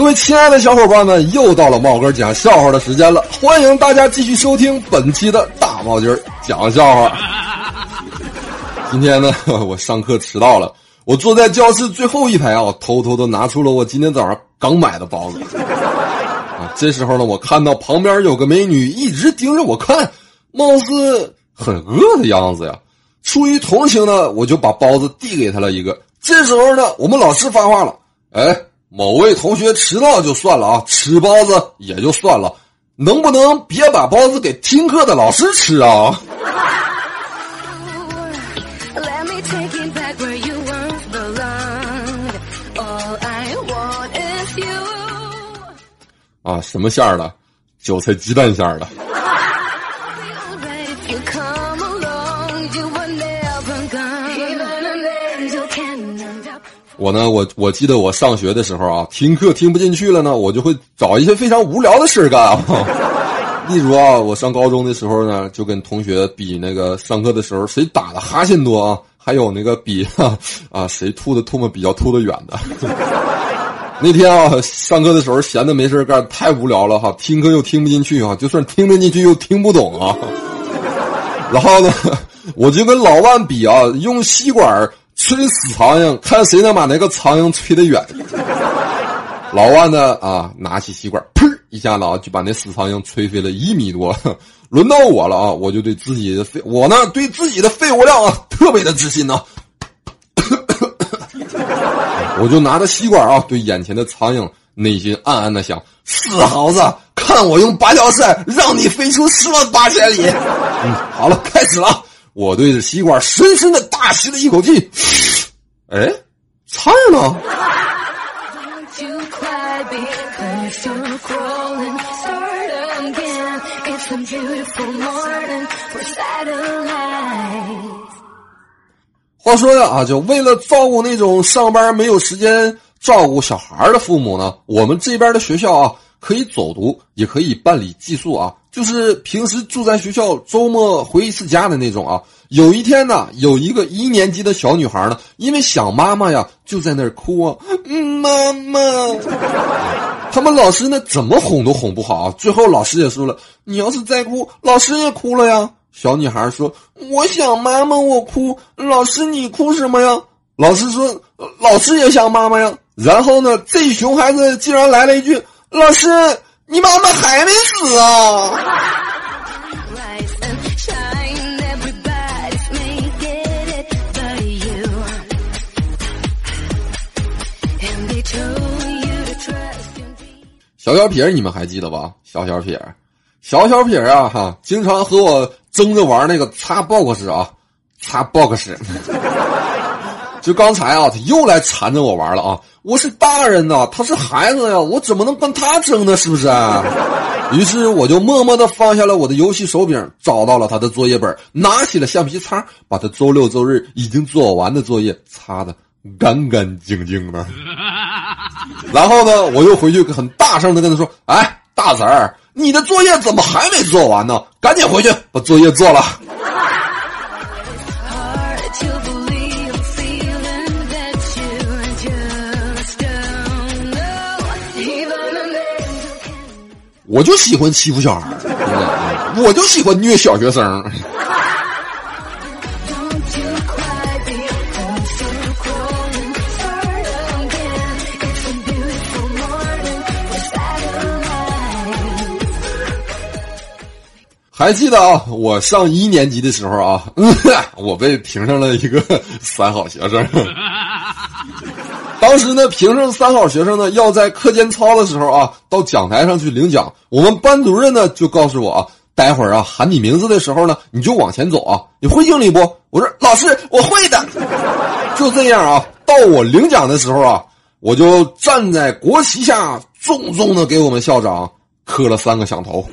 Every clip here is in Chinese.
各位亲爱的小伙伴们，又到了帽哥讲笑话的时间了，欢迎大家继续收听本期的大帽筋讲笑话。今天呢，我上课迟到了，我坐在教室最后一排啊，偷偷的拿出了我今天早上刚买的包子。啊，这时候呢，我看到旁边有个美女一直盯着我看，貌似很饿的样子呀。出于同情呢，我就把包子递给她了一个。这时候呢，我们老师发话了，哎。某位同学迟到就算了啊，吃包子也就算了，能不能别把包子给听课的老师吃啊？啊，什么馅儿的？韭菜鸡蛋馅儿的。我呢，我我记得我上学的时候啊，听课听不进去了呢，我就会找一些非常无聊的事干啊。例如啊，我上高中的时候呢，就跟同学比那个上课的时候谁打的哈欠多啊，还有那个比 啊谁吐的唾沫比较吐得远的。那天啊，上课的时候闲的没事干，太无聊了哈，听课又听不进去啊，就算听得进去又听不懂啊。然后呢，我就跟老万比啊，用吸管。吹死苍蝇，看谁能把那个苍蝇吹得远。老万呢啊，拿起吸管，噗一下子啊，就把那死苍蝇吹飞了一米多。轮到我了啊，我就对自己的肺，我呢对自己的肺活量啊特别的自信呢。我就拿着吸管啊，对眼前的苍蝇，内心暗暗的想：死猴子，看我用芭蕉扇让你飞出十万八千里。嗯，好了，开始了。我对着吸管深深的大吸了一口气，哎，苍蝇呢？话说呀啊，就为了照顾那种上班没有时间照顾小孩的父母呢，我们这边的学校啊，可以走读，也可以办理寄宿啊。就是平时住在学校，周末回一次家的那种啊。有一天呢，有一个一年级的小女孩呢，因为想妈妈呀，就在那儿哭啊，妈妈。他们老师呢，怎么哄都哄不好啊。最后老师也说了，你要是再哭，老师也哭了呀。小女孩说：“我想妈妈，我哭。”老师，你哭什么呀？老师说：“老师也想妈妈呀。”然后呢，这熊孩子竟然来了一句：“老师。”你妈妈还没死啊！小小撇你们还记得吧？小小撇小小撇啊，哈，经常和我争着玩那个擦 box 啊，擦 box。就刚才啊，他又来缠着我玩了啊！我是大人呐，他是孩子呀，我怎么能跟他争呢？是不是？于是我就默默的放下了我的游戏手柄，找到了他的作业本，拿起了橡皮擦，把他周六周日已经做完的作业擦的干干净净的。然后呢，我又回去很大声的跟他说：“哎，大侄儿，你的作业怎么还没做完呢？赶紧回去把作业做了。”我就喜欢欺负小孩我就喜欢虐小学生。还记得啊，我上一年级的时候啊，我被评上了一个三好学生。当时呢，评上三好学生呢，要在课间操的时候啊，到讲台上去领奖。我们班主任呢就告诉我啊，待会儿啊喊你名字的时候呢，你就往前走啊。你会敬礼不？我说老师，我会的。就这样啊，到我领奖的时候啊，我就站在国旗下，重重的给我们校长磕了三个响头。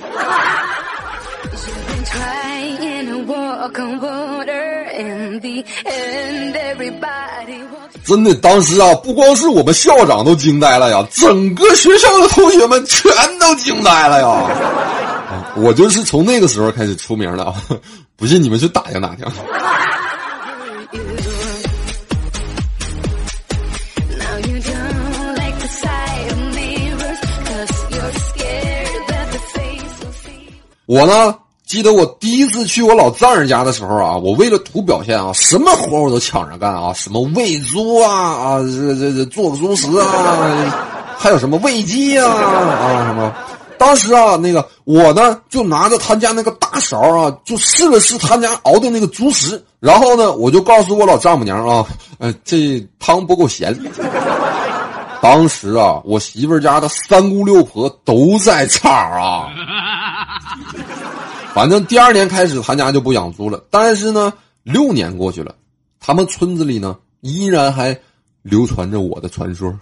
真的当时啊不光是我们校长都惊呆了呀整个学校的同学们全都惊呆了呀。我就是从那个时候开始出名的啊不信你们去打听打听。我呢记得我第一次去我老丈人家的时候啊，我为了图表现啊，什么活我都抢着干啊，什么喂猪啊啊，这这这做个猪食啊，还有什么喂鸡啊啊什么。当时啊，那个我呢就拿着他家那个大勺啊，就试了试他家熬的那个猪食，然后呢，我就告诉我老丈母娘啊，呃，这汤不够咸。当时啊，我媳妇家的三姑六婆都在场啊。反正第二年开始，他家就不养猪了。但是呢，六年过去了，他们村子里呢依然还流传着我的传说。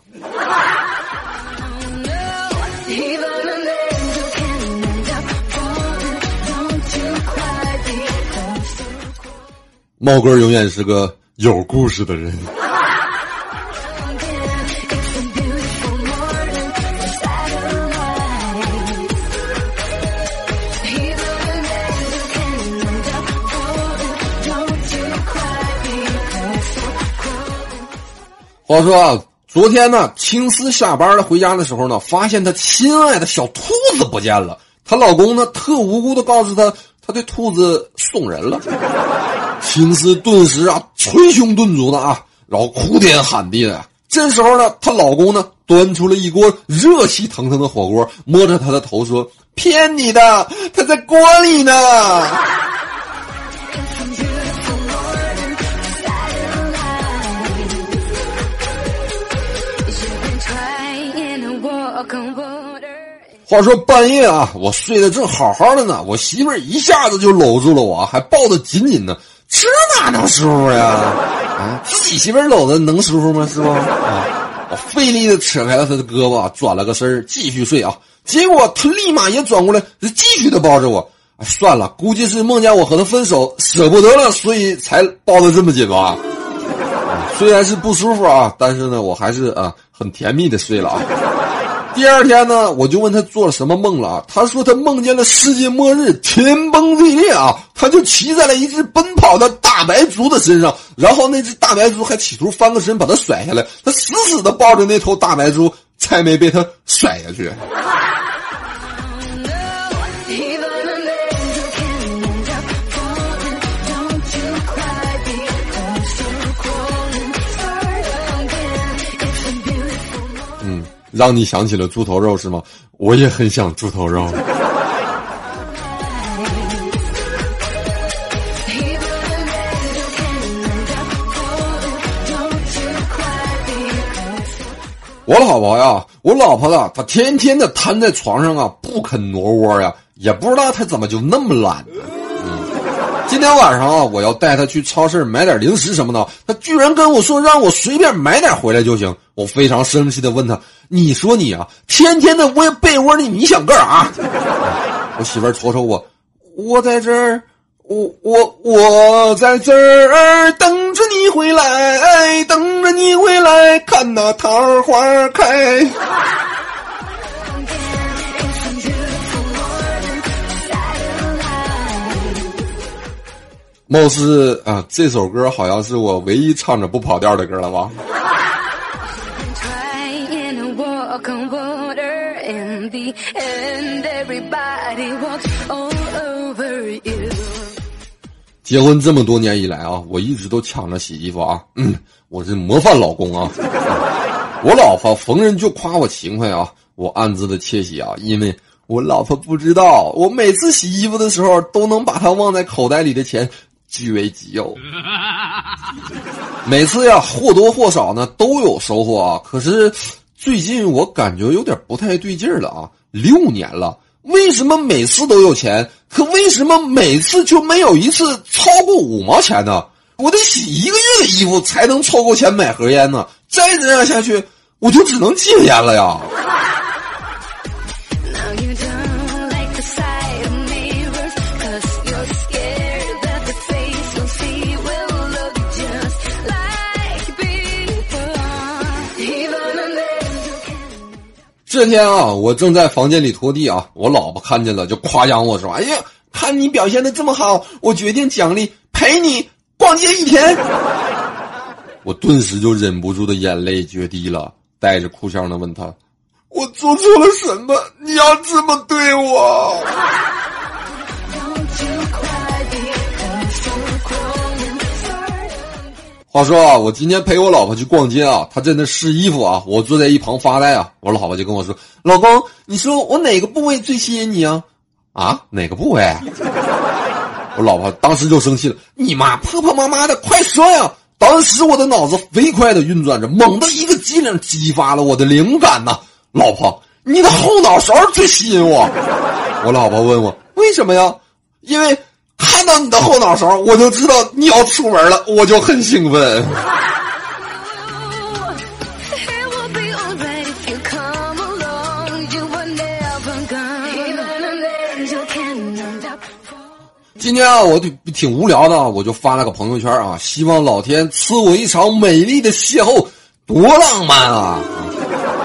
猫哥永远是个有故事的人。话说啊，昨天呢，青丝下班了回家的时候呢，发现她心爱的小兔子不见了。她老公呢，特无辜的告诉她，他对兔子送人了。青丝顿时啊，捶胸顿足的啊，然后哭天喊地的。这时候呢，她老公呢，端出了一锅热气腾腾的火锅，摸着她的头说：“骗你的，他在锅里呢。”话说半夜啊，我睡得正好好的呢，我媳妇儿一下子就搂住了我，还抱得紧紧的，这哪能舒服呀？啊，自己媳妇儿搂着能舒服吗？是不？啊，我费力的扯开了她的胳膊，转了个身继续睡啊。结果她立马也转过来，继续的抱着我。算了，估计是梦见我和她分手，舍不得了，所以才抱得这么紧吧。虽然是不舒服啊，但是呢，我还是啊很甜蜜的睡了啊。第二天呢，我就问他做了什么梦了啊？他说他梦见了世界末日，天崩地裂啊！他就骑在了一只奔跑的大白猪的身上，然后那只大白猪还企图翻个身把他甩下来，他死死的抱着那头大白猪，才没被他甩下去。让你想起了猪头肉是吗？我也很想猪头肉。我老婆呀，我老婆啊，她天天的瘫在床上啊，不肯挪窝呀，也不知道她怎么就那么懒呢。今天晚上啊，我要带她去超市买点零食什么的，她居然跟我说让我随便买点回来就行。我非常生气的问她：“你说你啊，天天的窝被窝里，你想干啥？”我媳妇儿瞅瞅我，我在这儿，我我我在这儿等着你回来，等着你回来看那桃花开。貌似啊，这首歌好像是我唯一唱着不跑调的歌了吧？结婚这么多年以来啊，我一直都抢着洗衣服啊，嗯，我是模范老公啊。我老婆逢人就夸我勤快啊，我暗自的窃喜啊，因为我老婆不知道，我每次洗衣服的时候都能把她忘在口袋里的钱。据为己有，每次呀或多或少呢都有收获啊。可是最近我感觉有点不太对劲了啊！六年了，为什么每次都有钱？可为什么每次就没有一次超过五毛钱呢？我得洗一个月的衣服才能凑够钱买盒烟呢。再这样下去，我就只能戒烟了呀！这天啊，我正在房间里拖地啊，我老婆看见了就夸奖我说：“哎呀，看你表现的这么好，我决定奖励陪你逛街一天。”我顿时就忍不住的眼泪决堤了，带着哭腔的问他：“我做错了什么？你要这么对我？”话说啊，我今天陪我老婆去逛街啊，她在那试衣服啊，我坐在一旁发呆啊。我老婆就跟我说：“老公，你说我哪个部位最吸引你啊？啊，哪个部位？”我老婆当时就生气了：“你妈婆婆妈妈的，快说呀！”当时我的脑子飞快的运转着，猛的一个机灵，激发了我的灵感呐。老婆，你的后脑勺最吸引我。我老婆问我为什么呀？因为。到你的后脑勺，我就知道你要出门了，我就很兴奋。今天啊，我挺挺无聊的，我就发了个朋友圈啊，希望老天赐我一场美丽的邂逅，多浪漫啊！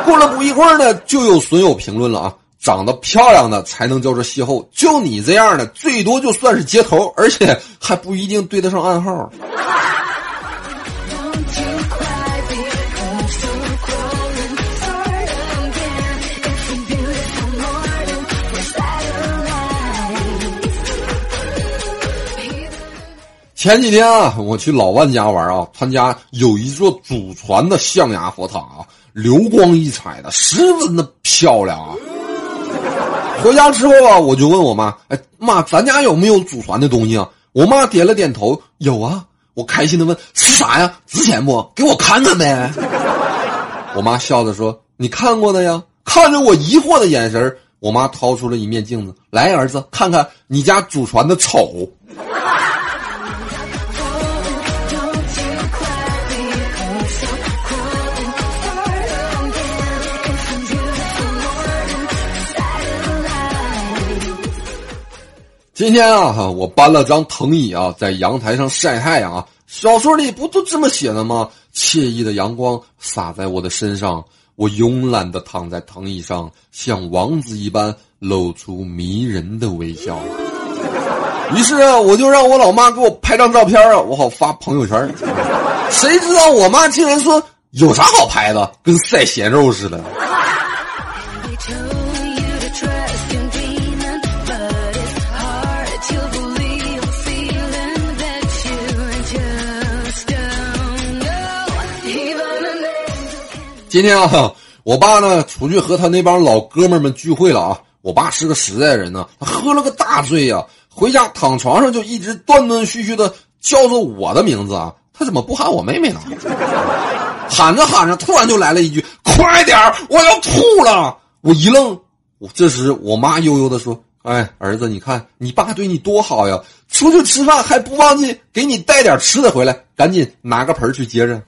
过了不一会儿呢，就有损友评论了啊。长得漂亮的才能叫做邂逅，就你这样的，最多就算是接头，而且还不一定对得上暗号。前几天啊，我去老万家玩啊，他家有一座祖传的象牙佛塔啊，流光溢彩的，十分的漂亮啊。回家之后啊，我就问我妈：“哎妈，咱家有没有祖传的东西啊？”我妈点了点头：“有啊。”我开心的问：“是啥呀？值钱不？给我看看呗。”我妈笑着说：“你看过的呀。”看着我疑惑的眼神我妈掏出了一面镜子：“来，儿子，看看你家祖传的丑。”今天啊，我搬了张藤椅啊，在阳台上晒太阳啊。小说里不都这么写的吗？惬意的阳光洒在我的身上，我慵懒的躺在藤椅上，像王子一般露出迷人的微笑。于是啊，我就让我老妈给我拍张照片啊，我好发朋友圈。谁知道我妈竟然说有啥好拍的，跟晒咸肉似的。今天啊，我爸呢出去和他那帮老哥们们聚会了啊。我爸是个实在人呢，他喝了个大醉呀，回家躺床上就一直断断续续的叫着我的名字啊。他怎么不喊我妹妹呢？喊着喊着，突然就来了一句：“快点我要吐了！”我一愣，我这时我妈悠悠的说：“哎，儿子，你看你爸对你多好呀，出去吃饭还不忘记给你带点吃的回来，赶紧拿个盆去接着。”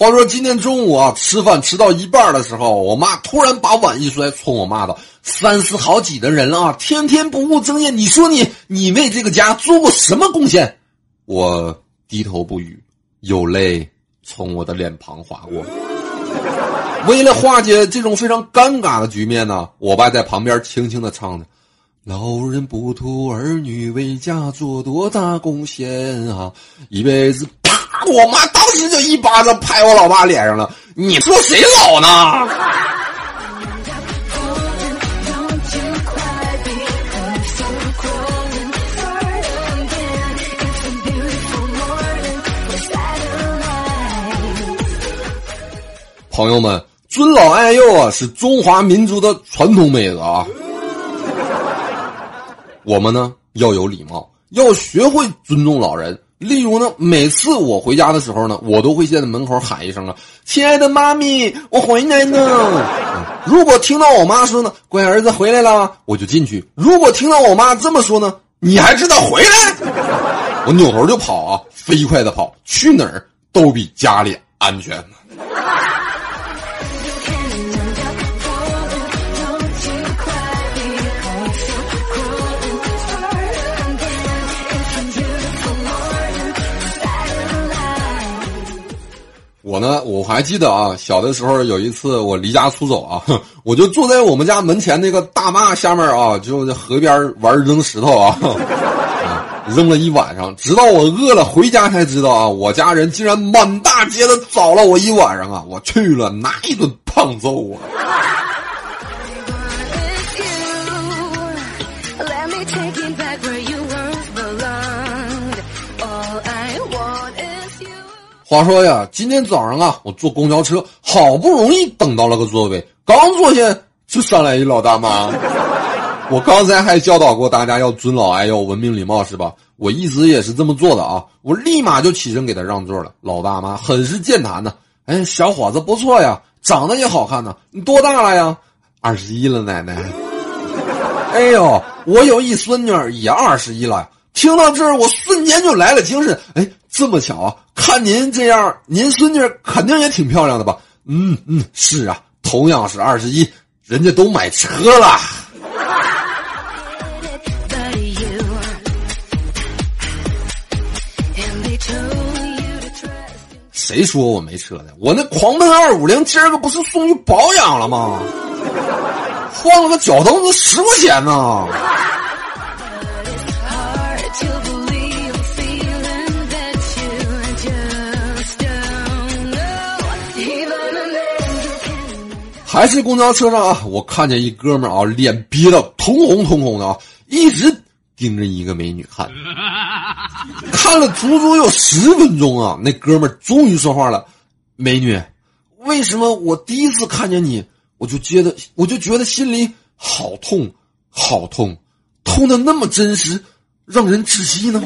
话说今天中午啊，吃饭吃到一半的时候，我妈突然把碗一摔，冲我骂道：“三十好几的人了啊，天天不务正业，你说你你为这个家做过什么贡献？”我低头不语，有泪从我的脸庞划过。为了化解这种非常尴尬的局面呢，我爸在旁边轻轻的唱着：“老人不图儿女为家做多大贡献啊，一辈子。”我妈当时就一巴掌拍我老爸脸上了。你说谁老呢？朋友们，尊老爱幼啊，是中华民族的传统美德啊。我们呢要有礼貌，要学会尊重老人。例如呢，每次我回家的时候呢，我都会在门口喊一声啊，“亲爱的妈咪，我回来呢。”如果听到我妈说呢，“乖儿子回来了”，我就进去；如果听到我妈这么说呢，“你还知道回来”，我扭头就跑啊，飞快的跑，去哪儿都比家里安全。我呢，我还记得啊，小的时候有一次我离家出走啊，我就坐在我们家门前那个大坝下面啊，就在河边玩扔石头 啊。扔了一晚上，直到我饿了回家才知道啊，我家人竟然满大街的找了我一晚上啊！我去了那一顿胖揍啊！话说呀，今天早上啊，我坐公交车，好不容易等到了个座位，刚坐下就上来一老大妈。我刚才还教导过大家要尊老爱幼、文明礼貌，是吧？我一直也是这么做的啊。我立马就起身给他让座了。老大妈很是健谈呢，哎，小伙子不错呀，长得也好看呢。你多大了呀？二十一了，奶奶。哎呦，我有一孙女也二十一了。听到这儿，我瞬间就来了精神。哎，这么巧啊！看您这样，您孙女肯定也挺漂亮的吧？嗯嗯，是啊，同样是二十一，人家都买车了。谁说我没车的？我那狂奔二五零今儿个不是送去保养了吗？换了个脚蹬子十块钱呢。还是公交车上啊，我看见一哥们啊，脸憋得通红通红的啊，一直盯着一个美女看，看了足足有十分钟啊。那哥们终于说话了：“美女，为什么我第一次看见你，我就觉得我就觉得心里好痛，好痛，痛的那么真实，让人窒息呢？”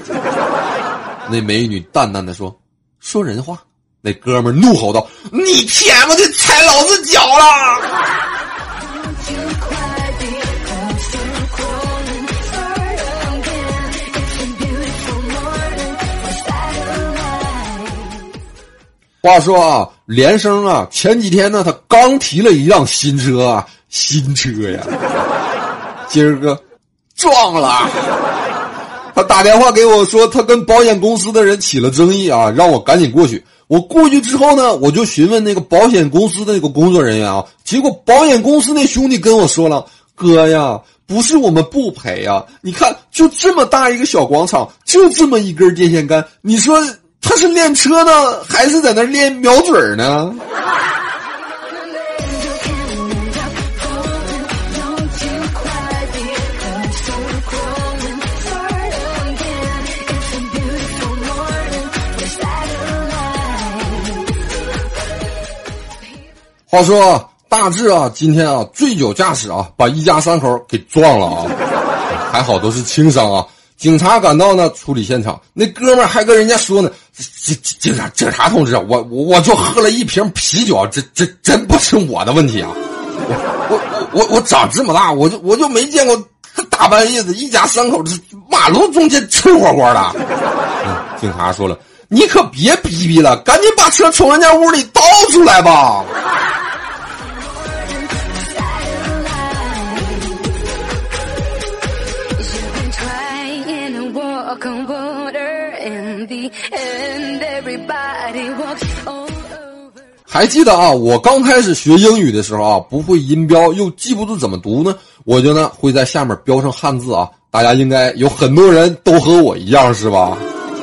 那美女淡淡的说：“说人话。”那哥们怒吼道：“你天妈的踩老子脚了！”话说啊，连生啊，前几天呢，他刚提了一辆新车啊，新车呀，今儿个撞了。他打电话给我说，他跟保险公司的人起了争议啊，让我赶紧过去。我过去之后呢，我就询问那个保险公司的那个工作人员啊，结果保险公司那兄弟跟我说了：“哥呀，不是我们不赔呀，你看就这么大一个小广场，就这么一根电线杆，你说他是练车呢，还是在那练瞄准呢？”话说大志啊，今天啊醉酒驾驶啊，把一家三口给撞了啊，还好都是轻伤啊。警察赶到呢，处理现场。那哥们还跟人家说呢：“警警察警察同志，我我我就喝了一瓶啤酒，这这真不是我的问题啊！我我我我长这么大，我就我就没见过大半夜的一家三口这马路中间吃火锅的。”警察说了：“你可别逼逼了，赶紧把车从人家屋里倒出来吧。”还记得啊，我刚开始学英语的时候啊，不会音标又记不住怎么读呢，我就呢会在下面标上汉字啊。大家应该有很多人都和我一样是吧？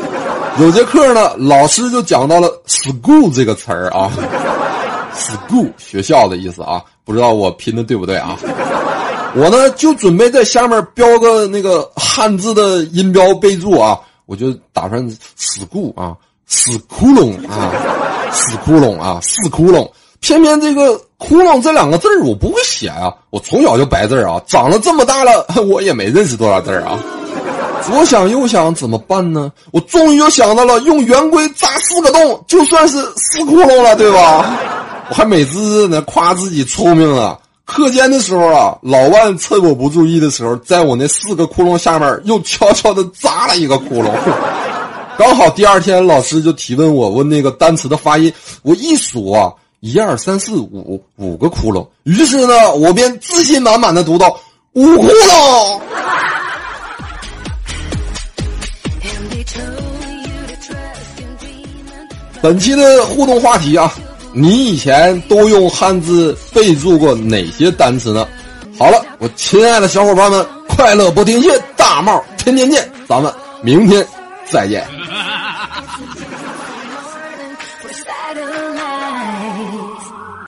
有节课呢，老师就讲到了 “school” 这个词儿啊，“school” 学校的意思啊，不知道我拼的对不对啊？我呢就准备在下面标个那个汉字的音标备注啊。我就打算死固啊，死窟窿啊，死窟窿啊，死窟窿。偏偏这个“窟窿”这两个字我不会写啊，我从小就白字啊，长了这么大了 我也没认识多少字啊。左想右想怎么办呢？我终于又想到了，用圆规扎四个洞，就算是死窟窿了，对吧？我还美滋滋呢夸自己聪明了。课间的时候啊，老万趁我不注意的时候，在我那四个窟窿下面又悄悄的扎了一个窟窿。刚好第二天老师就提问我，问那个单词的发音，我一数啊，一二三四五，五个窟窿。于是呢，我便自信满满的读到五窟窿。本期的互动话题啊。你以前都用汉字备注过哪些单词呢？好了，我亲爱的小伙伴们，快乐不停歇，大帽天天见，咱们明天再见。